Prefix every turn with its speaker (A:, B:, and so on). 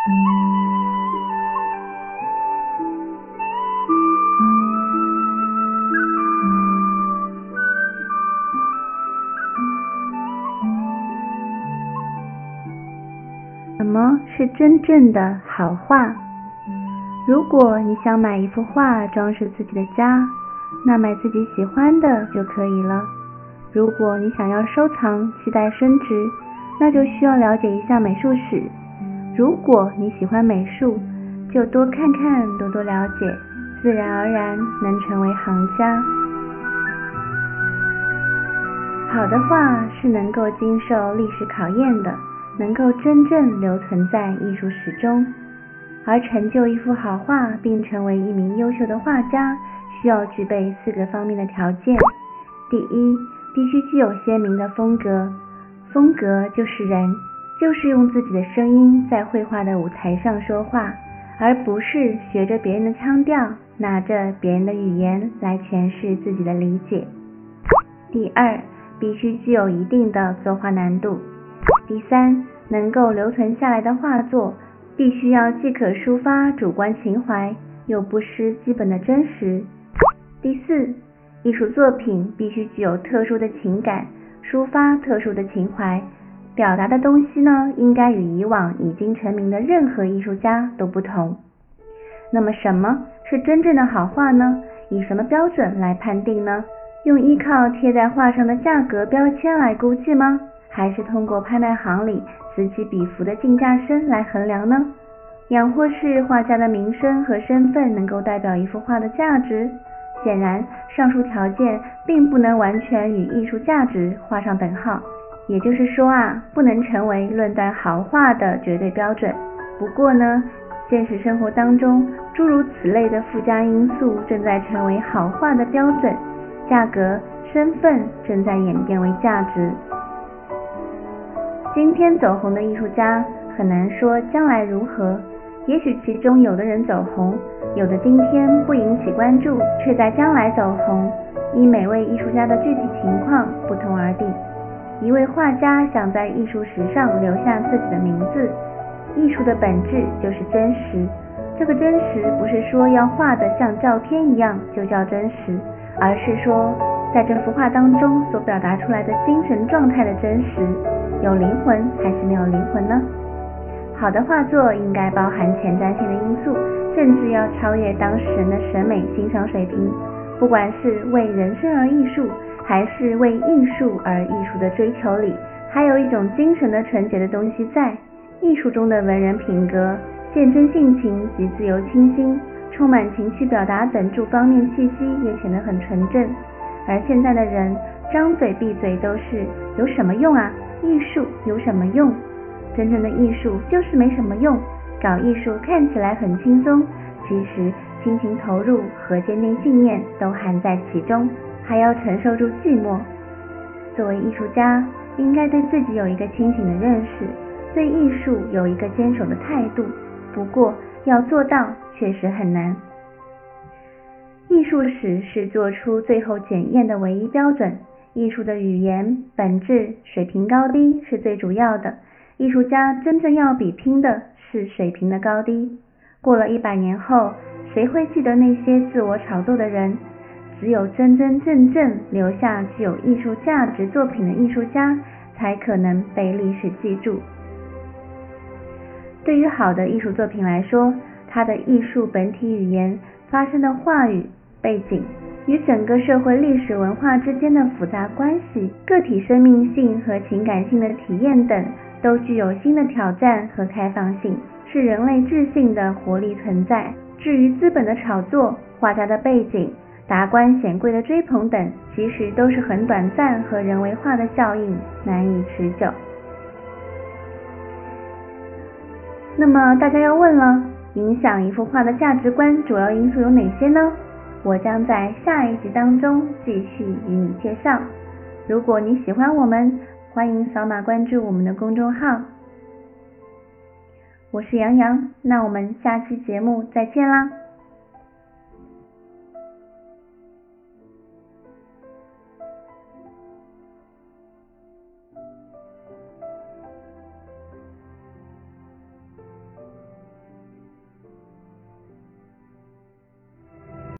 A: 什么是真正的好画？如果你想买一幅画装饰自己的家，那买自己喜欢的就可以了。如果你想要收藏，期待升值，那就需要了解一下美术史。如果你喜欢美术，就多看看，多多了解，自然而然能成为行家。好的画是能够经受历史考验的。能够真正留存在艺术史中，而成就一幅好画并成为一名优秀的画家，需要具备四个方面的条件。第一，必须具有鲜明的风格，风格就是人，就是用自己的声音在绘画的舞台上说话，而不是学着别人的腔调，拿着别人的语言来诠释自己的理解。第二，必须具有一定的作画难度。第三，能够留存下来的画作，必须要既可抒发主观情怀，又不失基本的真实。第四，艺术作品必须具有特殊的情感，抒发特殊的情怀，表达的东西呢，应该与以往已经成名的任何艺术家都不同。那么，什么是真正的好画呢？以什么标准来判定呢？用依靠贴在画上的价格标签来估计吗？还是通过拍卖行里此起彼伏的竞价声来衡量呢？养或是画家的名声和身份能够代表一幅画的价值？显然，上述条件并不能完全与艺术价值画上等号。也就是说啊，不能成为论断好画的绝对标准。不过呢，现实生活当中，诸如此类的附加因素正在成为好画的标准，价格、身份正在演变为价值。今天走红的艺术家很难说将来如何，也许其中有的人走红，有的今天不引起关注，却在将来走红，依每位艺术家的具体情况不同而定。一位画家想在艺术史上留下自己的名字，艺术的本质就是真实。这个真实不是说要画的像照片一样就叫真实，而是说在这幅画当中所表达出来的精神状态的真实。有灵魂还是没有灵魂呢？好的画作应该包含前瞻性的因素，甚至要超越当事人的审美欣赏水平。不管是为人生而艺术，还是为艺术而艺术的追求里，还有一种精神的纯洁的东西在。艺术中的文人品格、见真性情及自由清新、充满情绪表达等诸方面气息也显得很纯正。而现在的人张嘴闭嘴都是有什么用啊？艺术有什么用？真正的艺术就是没什么用。搞艺术看起来很轻松，其实亲情投入和坚定信念都含在其中，还要承受住寂寞。作为艺术家，应该对自己有一个清醒的认识，对艺术有一个坚守的态度。不过要做到确实很难。艺术史是做出最后检验的唯一标准。艺术的语言、本质、水平高低是最主要的。艺术家真正要比拼的是水平的高低。过了一百年后，谁会记得那些自我炒作的人？只有真真正正留下具有艺术价值作品的艺术家，才可能被历史记住。对于好的艺术作品来说，它的艺术本体语言发生的话语背景。与整个社会历史文化之间的复杂关系、个体生命性和情感性的体验等，都具有新的挑战和开放性，是人类智性的活力存在。至于资本的炒作、画家的背景、达官显贵的追捧等，其实都是很短暂和人为化的效应，难以持久。那么大家要问了，影响一幅画的价值观主要因素有哪些呢？我将在下一集当中继续与你介绍。如果你喜欢我们，欢迎扫码关注我们的公众号。我是杨洋，那我们下期节目再见啦！